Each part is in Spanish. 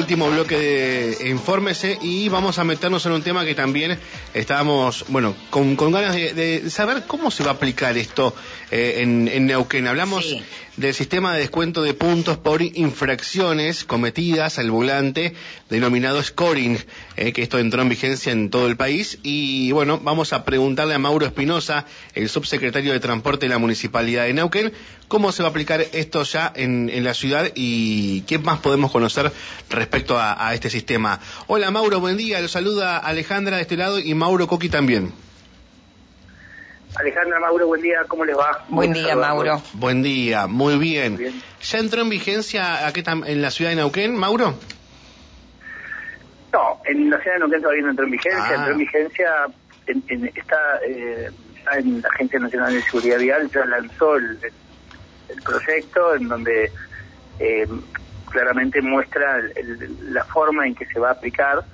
último bloque de Infórmese y vamos a meternos en un tema que también estábamos, bueno, con, ganas de, saber cómo se va a aplicar esto eh, en, Neuquén. Hablamos del sistema de descuento de puntos por infracciones cometidas al volante, denominado scoring, eh, que esto entró en vigencia en todo el país. Y bueno, vamos a preguntarle a Mauro Espinosa, el subsecretario de Transporte de la Municipalidad de Neuquén, cómo se va a aplicar esto ya en, la ciudad y qué más podemos conocer respecto a, este sistema. Hola Mauro, buen día. Lo saluda Alejandra de este lado y Mauro Coqui también. Alejandra, Mauro, buen día, ¿cómo les va? Buen día, Mauro. Buen día, muy bien. ¿Ya entró en vigencia aquí en la ciudad de Neuquén, Mauro? No, en la ciudad de Neuquén todavía no entró en vigencia, ah. entró en vigencia, está, eh, en la Agencia Nacional de Seguridad Vial, ya lanzó el, proyecto en donde eh, claramente muestra la forma en que se va a aplicar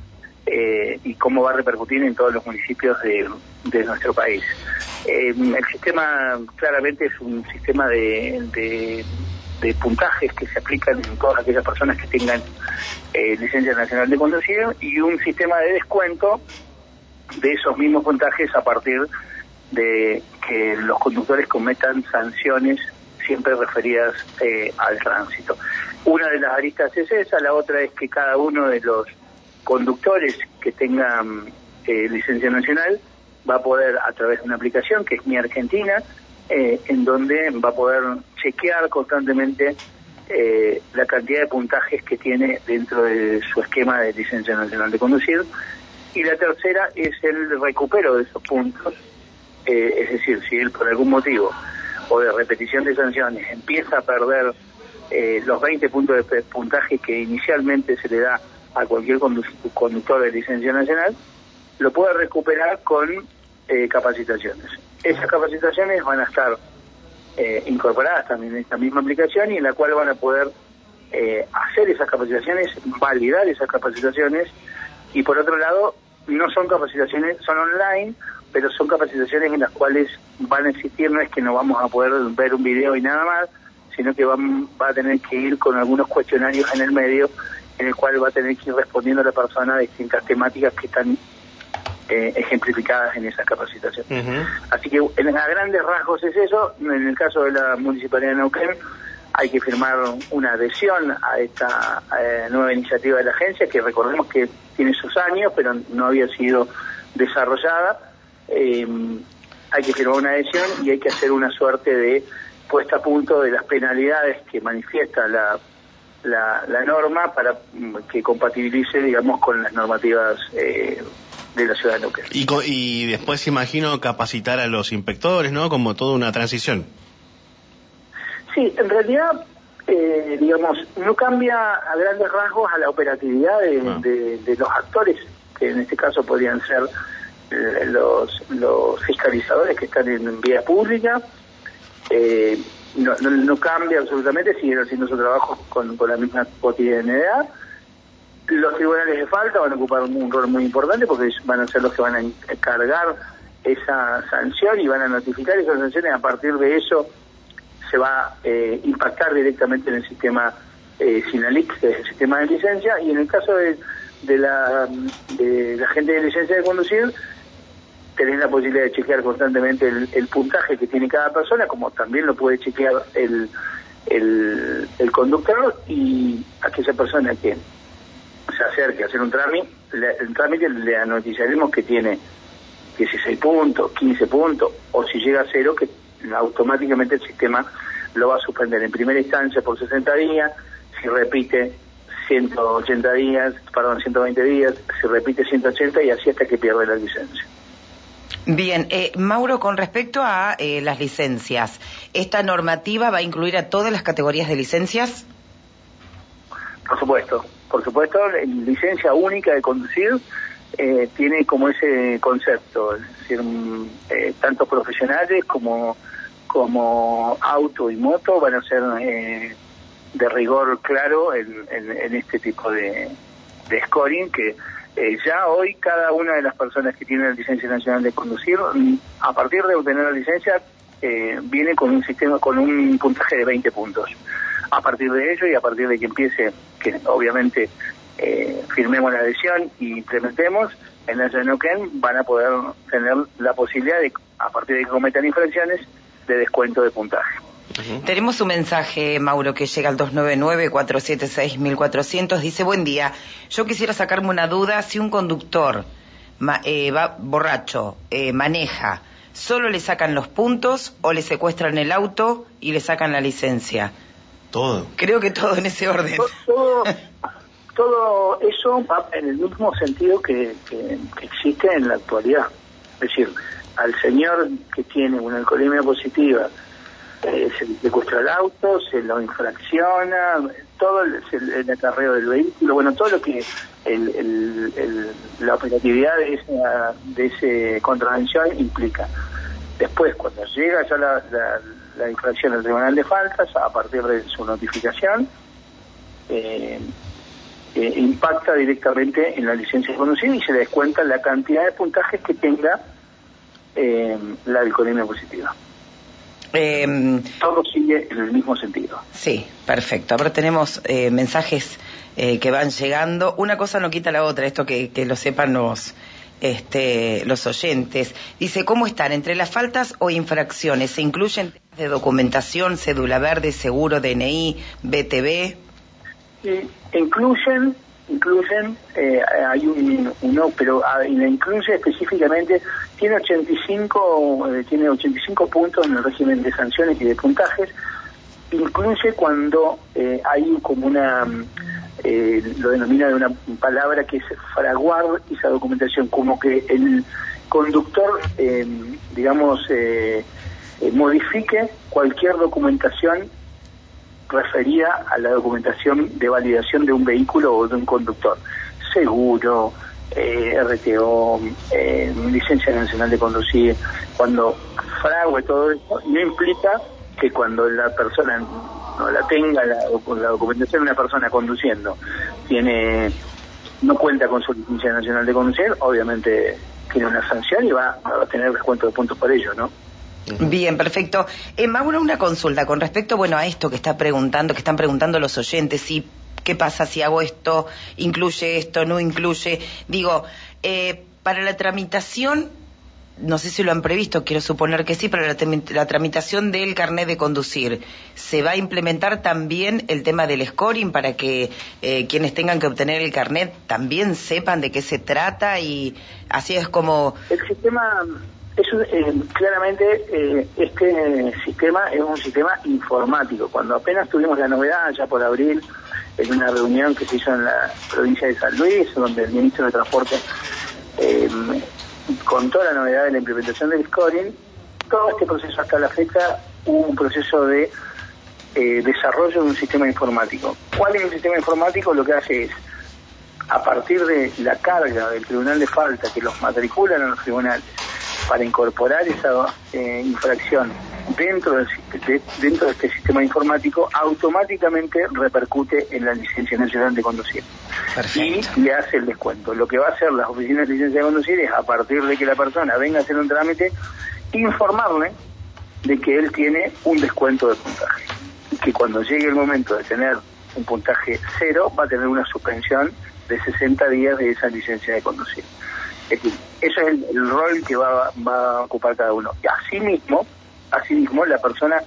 eh, y cómo va a repercutir en todos los municipios de, nuestro país. Eh, el sistema claramente es un sistema de, puntajes que se aplican en todas aquellas personas que tengan eh, licencia nacional de conducir y un sistema de descuento de esos mismos puntajes a partir de que los conductores cometan sanciones siempre referidas al tránsito. Una de las aristas es esa, la otra es que cada uno de los conductores que tengan eh, licencia nacional va a poder a través de una aplicación que es Mi Argentina, eh, en donde va a poder chequear constantemente eh, la cantidad de puntajes que tiene dentro de su esquema de licencia nacional de conducir. Y la tercera es el recupero de esos puntos, es decir, si él por algún motivo o de repetición de sanciones empieza a perder los 20 puntos de puntaje que inicialmente se le da a cualquier conductor de licencia nacional, lo puede recuperar con eh, capacitaciones. Esas capacitaciones van a estar eh, incorporadas también en esta misma aplicación y en la cual van a poder eh, hacer esas capacitaciones, validar esas capacitaciones y por otro lado no son capacitaciones, son online, pero son capacitaciones en las cuales van a existir, no es que no vamos a poder ver un video y nada más, sino que van, va a tener que ir con algunos cuestionarios en el medio en el cual va a tener que ir respondiendo a la persona a distintas temáticas que están eh, ejemplificadas en esa capacitación. Así que en a grandes rasgos es eso. En el caso de la Municipalidad de Neuquén hay que firmar una adhesión a esta eh, nueva iniciativa de la agencia, que recordemos que tiene sus años, pero no había sido desarrollada. Eh, hay que firmar una adhesión y hay que hacer una suerte de puesta a punto de las penalidades que manifiesta la la, norma para mm, que compatibilice, digamos, con las normativas eh, de la ciudad de Neuquén. Y, y después, imagino, capacitar a los inspectores, ¿no? Como toda una transición. Sí, en realidad, eh, digamos, no cambia a grandes rasgos a la operatividad de, ah. los actores, que en este caso podrían ser eh, los, los fiscalizadores que están en vía pública, eh, no, no, cambia absolutamente, siguen haciendo su trabajo con, la misma cotidianidad. Los tribunales de falta van a ocupar un, rol muy importante porque van a ser los que van a encargar esa sanción y van a notificar esas sanciones. A partir de eso se va a eh, impactar directamente en el sistema eh, SINALIC, que es el sistema de licencia, y en el caso de, de, la, de la gente de licencia de conducir, tener la posibilidad de chequear constantemente el, puntaje que tiene cada persona, como también lo puede chequear el, el, conductor y aquella persona que se acerque a hacer un trámite, el trámite le anunciaremos que tiene 16 puntos, 15 puntos, o si llega a cero, que automáticamente el sistema lo va a suspender en primera instancia por 60 días, si repite 180 días, perdón, 120 días, si repite 180 y así hasta que pierde la licencia. Bien, eh, Mauro, con respecto a eh, las licencias, ¿esta normativa va a incluir a todas las categorías de licencias? Por supuesto, por supuesto, licencia única de conducir eh, tiene como ese concepto, es decir, mm, tanto profesionales como, como auto y moto van a ser de rigor claro en, este tipo de, de scoring que eh, ya hoy cada una de las personas que tiene la licencia nacional de conducir, a partir de obtener la licencia, eh, viene con un sistema, con un puntaje de 20 puntos. A partir de ello y a partir de que empiece, que obviamente eh, firmemos la adhesión y implementemos, en la Neuquén van a poder tener la posibilidad de, a partir de que cometan infracciones, de descuento de puntaje. Tenemos un mensaje, Mauro, que llega al 299-476-1400. Dice, buen día, yo quisiera sacarme una duda si un conductor eh, va borracho, eh, maneja, ¿solo le sacan los puntos o le secuestran el auto y le sacan la licencia? Todo. Creo que todo en ese orden. Todo, eso va en el mismo sentido que, existe en la actualidad. Es decir, al señor que tiene una alcoholemia positiva, eh, se secuestra el auto, se lo infracciona, todo el, el, acarreo del vehículo, bueno, todo lo que el, la operatividad de, esa, de ese contravención implica. Después, cuando llega ya la, la, infracción al Tribunal de Faltas, a partir de su notificación, eh, eh, impacta directamente en la licencia de conducir y se descuenta la cantidad de puntajes que tenga eh, la alcoholemia positiva. Eh, Todo sigue en el mismo sentido. Sí, perfecto. Ahora tenemos eh, mensajes eh, que van llegando. Una cosa no quita la otra, esto que, que lo sepan los, este, los oyentes. Dice, ¿cómo están? ¿Entre las faltas o infracciones se incluyen temas de documentación, cédula verde, seguro, DNI, BTV? Sí, incluyen incluyen, eh, hay un, no, pero ah, incluye específicamente, tiene 85, eh, tiene 85 puntos en el régimen de sanciones y de puntajes, incluye cuando eh, hay como una, lo denomina de una palabra que es fraguar esa documentación, como que el conductor, digamos, modifique cualquier documentación refería a la documentación de validación de un vehículo o de un conductor. Seguro, eh, RTO, eh, licencia nacional de conducir, cuando frague todo eso, no implica que cuando la persona no la tenga, la, la documentación de una persona conduciendo, tiene no cuenta con su licencia nacional de conducir, obviamente tiene una sanción y va a tener descuento de puntos por ello, ¿no? Bien, perfecto. Eh, Mauro, una consulta con respecto, bueno, a esto que está preguntando, que están preguntando los oyentes, si qué pasa si hago esto, incluye esto, no incluye. Digo, eh, para la tramitación, no sé si lo han previsto, quiero suponer que sí, para la, tramitación del carnet de conducir, ¿se va a implementar también el tema del scoring para que eh, quienes tengan que obtener el carnet también sepan de qué se trata y así es como... El sistema es eh, claramente eh, este sistema es un sistema informático. Cuando apenas tuvimos la novedad, ya por abril, en una reunión que se hizo en la provincia de San Luis, donde el ministro de Transporte eh, contó la novedad de la implementación del scoring, todo este proceso hasta la fecha hubo un proceso de eh, desarrollo de un sistema informático. ¿Cuál es el sistema informático? Lo que hace es, a partir de la carga del Tribunal de Falta que los matriculan en los tribunales, para incorporar esa eh, infracción dentro, del, de, dentro de este sistema informático, automáticamente repercute en la licencia nacional de conducir. Y le hace el descuento. Lo que va a hacer las oficinas de licencia de conducir es, a partir de que la persona venga a hacer un trámite, informarle de que él tiene un descuento de puntaje. Y que cuando llegue el momento de tener un puntaje cero, va a tener una suspensión de 60 días de esa licencia de conducir. Es decir, eso es el, rol que va, a ocupar cada uno. Y asimismo, asimismo la persona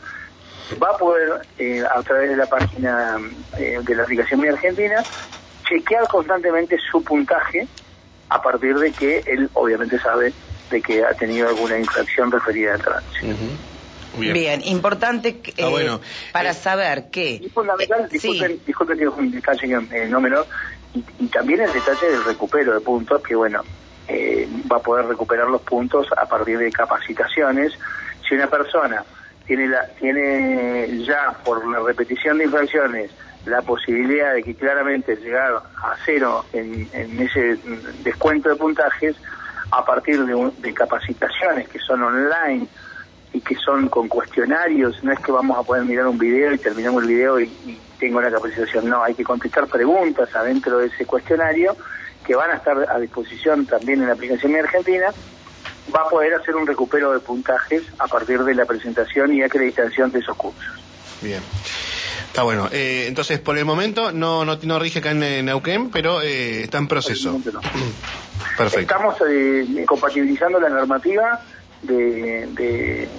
va a poder, eh, a través de la página eh, de la aplicación Mi Argentina, chequear constantemente su puntaje a partir de que él obviamente sabe de que ha tenido alguna infracción referida al tránsito. Bien. importante ah, eh, para saber que... Es fundamental, disculpen, disculpen que es un detalle no menor, y, y, también el detalle del recupero de puntos, que bueno, eh, va a poder recuperar los puntos a partir de capacitaciones. Si una persona tiene, la, tiene ya por la repetición de infracciones la posibilidad de que claramente llegar a cero en, ese descuento de puntajes, a partir de, de capacitaciones que son online y que son con cuestionarios, no es que vamos a poder mirar un video y terminamos el video y, y tengo la capacitación, no, hay que contestar preguntas adentro de ese cuestionario que van a estar a disposición también en la aplicación Mi Argentina, va a poder hacer un recupero de puntajes a partir de la presentación y acreditación de esos cursos. Bien. Está bueno. Eh, entonces, por el momento no, no, no rige acá en Neuquén, pero eh, está en proceso. Perfecto. Estamos eh, compatibilizando la normativa de,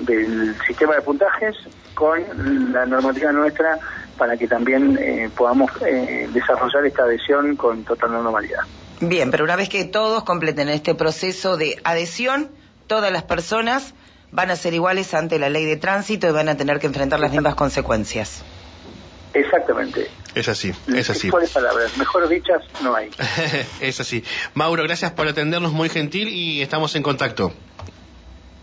del sistema de puntajes con la normativa nuestra para que también eh, podamos eh, desarrollar esta adhesión con total normalidad. Bien, pero una vez que todos completen este proceso de adhesión, todas las personas van a ser iguales ante la ley de tránsito y van a tener que enfrentar las mismas consecuencias. Exactamente. Es así, es así. ¿Cuáles palabras? Mejor dichas no hay. es así. Mauro, gracias por atendernos, muy gentil y estamos en contacto.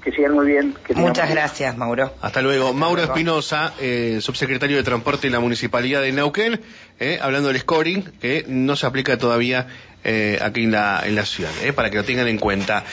Que sigan muy bien. Muchas gracias, Mauro. Hasta luego. Mauro Espinosa, eh, subsecretario de Transporte en la Municipalidad de Neuquén, eh, hablando del scoring, que no se aplica todavía eh, aquí en la, en la ciudad, para que lo tengan en cuenta.